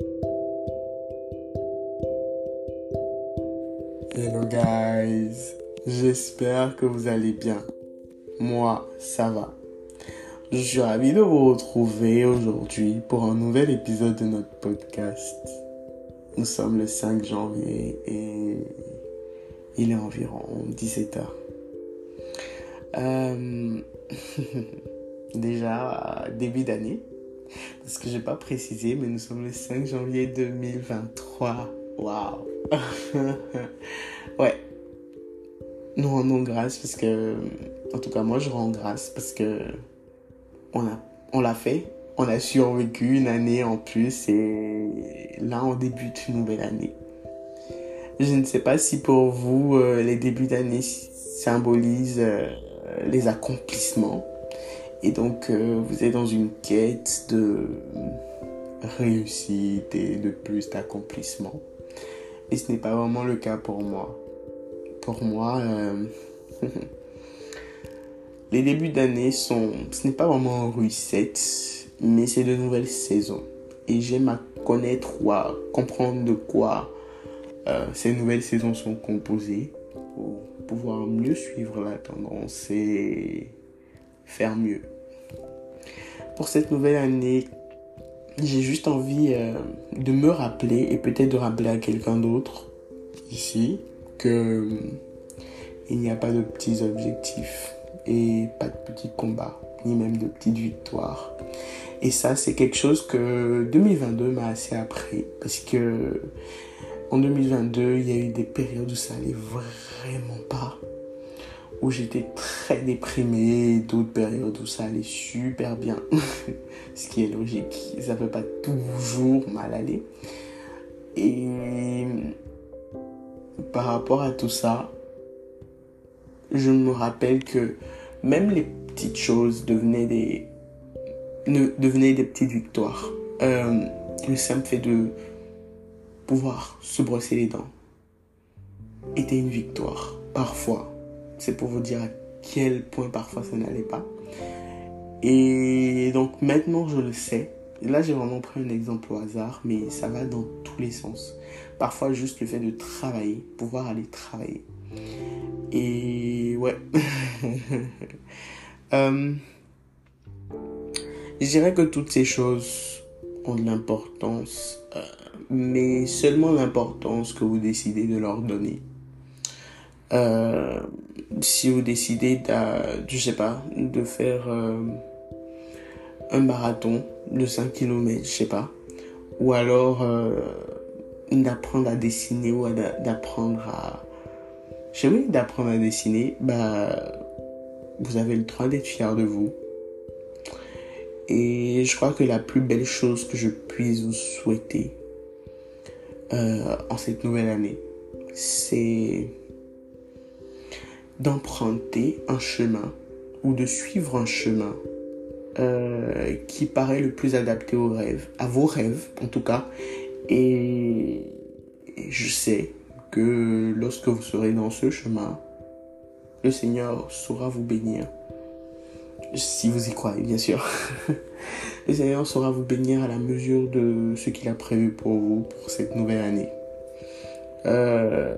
Hello guys, j'espère que vous allez bien. Moi, ça va. Je suis ravi de vous retrouver aujourd'hui pour un nouvel épisode de notre podcast. Nous sommes le 5 janvier et il est environ 17h. Euh, déjà, début d'année, parce que je n'ai pas précisé, mais nous sommes le 5 janvier 2023. Waouh! ouais. Nous rendons grâce parce que, en tout cas, moi je rends grâce parce que on a, on l'a fait. On a survécu une année en plus et là on débute une nouvelle année. Je ne sais pas si pour vous euh, les débuts d'année symbolisent euh, les accomplissements et donc euh, vous êtes dans une quête de réussite et de plus d'accomplissement. Et ce n'est pas vraiment le cas pour moi. Pour moi, les débuts d'année sont, ce n'est pas vraiment un reset, mais c'est de nouvelles saisons. Et j'aime à connaître ou à comprendre de quoi euh, ces nouvelles saisons sont composées pour pouvoir mieux suivre la tendance et faire mieux. Pour cette nouvelle année, j'ai juste envie euh, de me rappeler et peut-être de rappeler à quelqu'un d'autre ici que euh, il n'y a pas de petits objectifs et pas de petits combats, ni même de petites victoires. Et ça, c'est quelque chose que 2022 m'a assez appris parce que en 2022, il y a eu des périodes où ça allait vraiment pas, où j'étais très déprimé, d'autres périodes où ça allait super bien, ce qui est logique, ça peut pas toujours mal aller. Et par rapport à tout ça, je me rappelle que même les petites choses devenaient des, devenaient des petites victoires. Euh, le simple fait de pouvoir se brosser les dents était une victoire. Parfois, c'est pour vous dire à quel point parfois ça n'allait pas. Et donc maintenant je le sais. Là j'ai vraiment pris un exemple au hasard, mais ça va dans tous les sens. Parfois juste le fait de travailler, pouvoir aller travailler. Et ouais. euh, je dirais que toutes ces choses ont de l'importance, euh, mais seulement l'importance que vous décidez de leur donner. Euh, si vous décidez de, je sais pas, de faire euh, un marathon de 5 km, je sais pas, ou alors d'apprendre à dessiner ou d'apprendre à, je sais d'apprendre à dessiner, bah, vous avez le droit d'être fier de vous. Et je crois que la plus belle chose que je puisse vous souhaiter euh, en cette nouvelle année, c'est d'emprunter un chemin ou de suivre un chemin euh, qui paraît le plus adapté aux rêves, à vos rêves en tout cas. Et je sais que lorsque vous serez dans ce chemin, le Seigneur saura vous bénir. Si vous y croyez, bien sûr. le Seigneur saura vous bénir à la mesure de ce qu'il a prévu pour vous pour cette nouvelle année. Euh,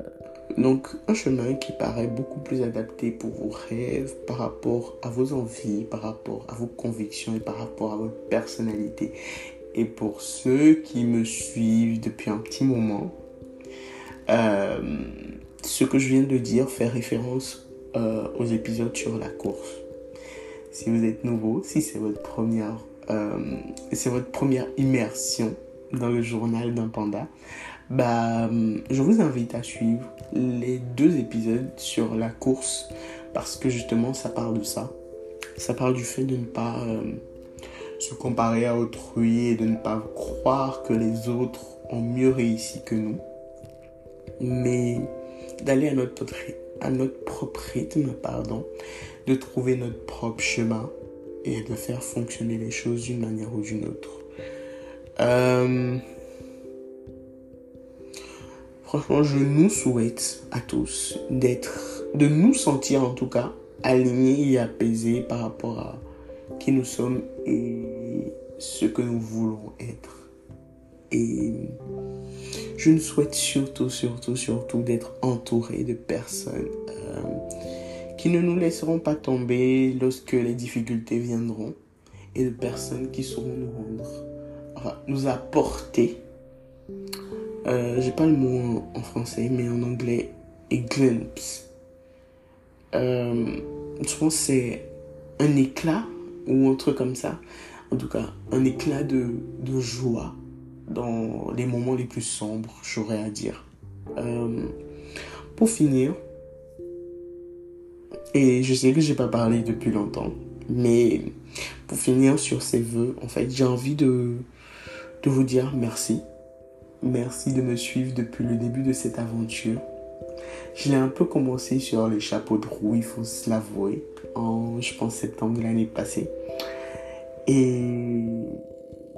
donc, un chemin qui paraît beaucoup plus adapté pour vos rêves, par rapport à vos envies, par rapport à vos convictions et par rapport à votre personnalité. Et pour ceux qui me suivent depuis un petit moment, euh, ce que je viens de dire fait référence euh, aux épisodes sur la course. Si vous êtes nouveau, si c'est votre première, euh, c'est votre première immersion dans le journal d'un panda, bah, je vous invite à suivre les deux épisodes sur la course parce que justement ça parle de ça. Ça parle du fait de ne pas se comparer à autrui et de ne pas croire que les autres ont mieux réussi que nous mais d'aller à notre, à notre propre rythme, pardon, de trouver notre propre chemin et de faire fonctionner les choses d'une manière ou d'une autre. Euh, franchement, je nous souhaite à tous d'être, de nous sentir en tout cas alignés et apaisés par rapport à qui nous sommes et ce que nous voulons être. Et je nous souhaite surtout, surtout, surtout d'être entouré de personnes euh, qui ne nous laisseront pas tomber lorsque les difficultés viendront et de personnes qui sauront nous rendre, nous apporter. Euh, J'ai pas le mot en, français, mais en anglais, a glimpse. Euh, je pense que c'est un éclat ou un truc comme ça. En tout cas, un éclat de, de joie dans les moments les plus sombres, j'aurais à dire. Euh, pour finir, et je sais que j'ai pas parlé depuis longtemps, mais pour finir sur ces vœux, en fait, j'ai envie de, de vous dire merci. Merci de me suivre depuis le début de cette aventure. Je l'ai un peu commencé sur les chapeaux de roue, il faut se l'avouer, en, je pense, septembre de l'année passée. Et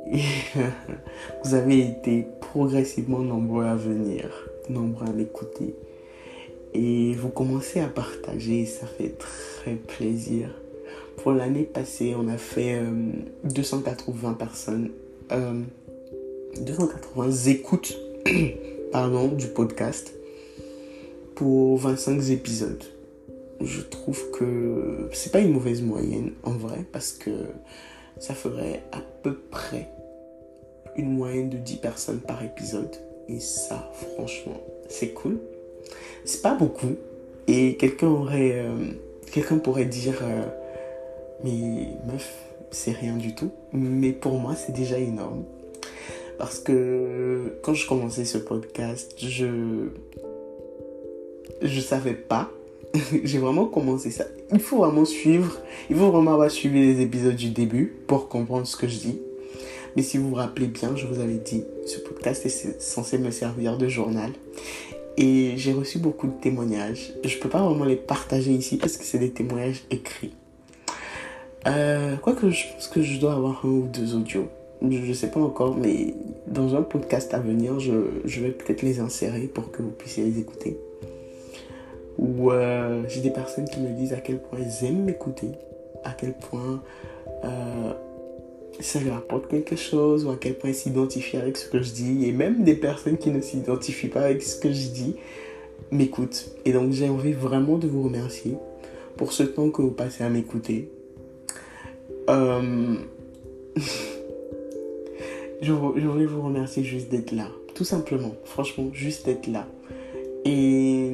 vous avez été progressivement nombreux à venir, nombreux à m'écouter. Et vous commencez à partager, ça fait très plaisir. Pour l'année passée, on a fait 280 euh, personnes, 280 euh, écoutes pardon, du podcast pour 25 épisodes. Je trouve que c'est pas une mauvaise moyenne en vrai parce que ça ferait à peu près une moyenne de 10 personnes par épisode. Et ça, franchement, c'est cool. C'est pas beaucoup. Et quelqu'un aurait. Euh, quelqu'un pourrait dire euh, Mais meuf, c'est rien du tout. Mais pour moi, c'est déjà énorme. Parce que quand je commençais ce podcast, je. Je savais pas. J'ai vraiment commencé ça. Il faut vraiment suivre. Il faut vraiment avoir suivi les épisodes du début pour comprendre ce que je dis. Mais si vous vous rappelez bien, je vous avais dit, ce podcast est censé me servir de journal. Et j'ai reçu beaucoup de témoignages. Je ne peux pas vraiment les partager ici parce que c'est des témoignages écrits. Euh, Quoique je pense que je dois avoir un ou deux audios. Je ne sais pas encore, mais dans un podcast à venir, je, je vais peut-être les insérer pour que vous puissiez les écouter. Ou euh, j'ai des personnes qui me disent à quel point elles aiment m'écouter, à quel point euh, ça leur apporte quelque chose ou à quel point ils s'identifient avec ce que je dis. Et même des personnes qui ne s'identifient pas avec ce que je dis m'écoutent. Et donc j'ai envie vraiment de vous remercier pour ce temps que vous passez à m'écouter. Euh... je, voulais vous remercier juste d'être là. Tout simplement. Franchement, juste d'être là. Et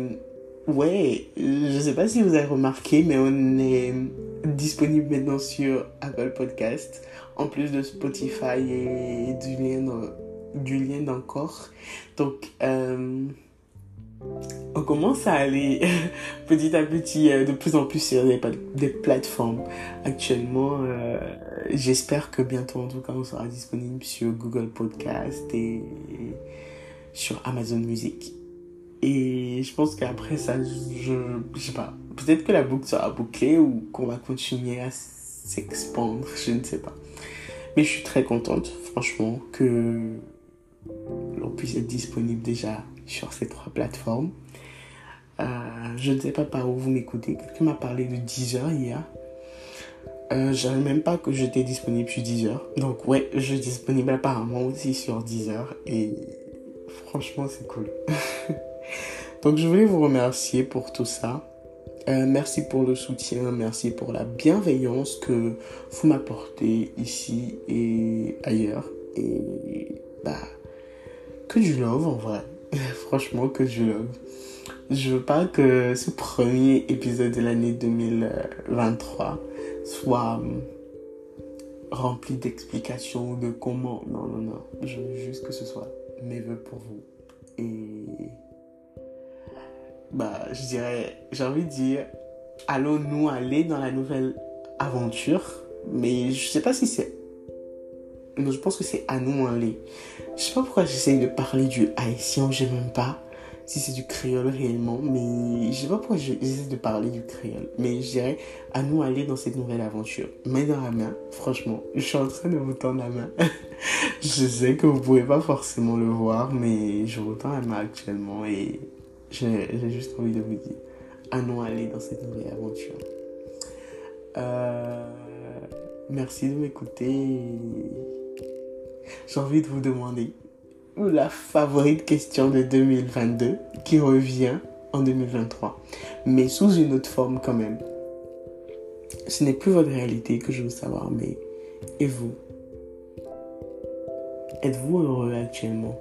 ouais, je sais pas si vous avez remarqué, mais on est disponible maintenant sur Apple Podcast en plus de Spotify et du lien, du lien d'encore. Donc, euh, on commence à aller petit à petit euh, de plus en plus sur des, plateformes. Actuellement, euh, j'espère que bientôt, en tout cas, on sera disponible sur Google Podcast et sur Amazon Music. Et je pense qu'après ça, je, je sais pas, peut-être que la boucle sera bouclée ou qu'on va continuer à s'expandre, je ne sais pas. Mais je suis très contente, franchement, que l'on puisse être disponible déjà sur ces trois plateformes. Euh, je ne sais pas par où vous m'écoutez. Quelqu'un m'a parlé de Deezer hier. Euh, je savais même pas que j'étais disponible sur Deezer. Donc ouais, je suis disponible apparemment aussi sur Deezer. Et franchement, c'est cool. Donc je voulais vous remercier pour tout ça. Euh, merci pour le soutien, merci pour la bienveillance que vous m'apportez ici et ailleurs. Et bah, que du love en vrai. Franchement, que du love. Je veux pas que ce premier épisode de l'année 2023 soit hum, rempli d'explications de comment. Non, non, non. Je veux juste que ce soit mes voeux pour vous. Et bah, je dirais, j'ai envie de dire, allons-nous aller dans la nouvelle aventure? Mais je sais pas si c'est. Je pense que c'est à nous aller. Je sais pas pourquoi j'essaye de parler du haïtien, je même pas si c'est du créole réellement, mais je sais pas pourquoi j'essaie de parler du créole. Mais je dirais à nous aller dans cette nouvelle aventure. Main dans la main, franchement, je suis en train de vous tendre la main. je sais que vous pouvez pas forcément le voir, mais je vous tends la main actuellement et j'ai juste envie de vous dire, allons aller dans cette nouvelle aventure. Euh, merci de m'écouter. J'ai envie de vous demander, la favorite question de 2022 qui revient en 2023, mais sous une autre forme quand même. Ce n'est plus votre réalité que je veux savoir, mais et vous? Êtes-vous heureux actuellement?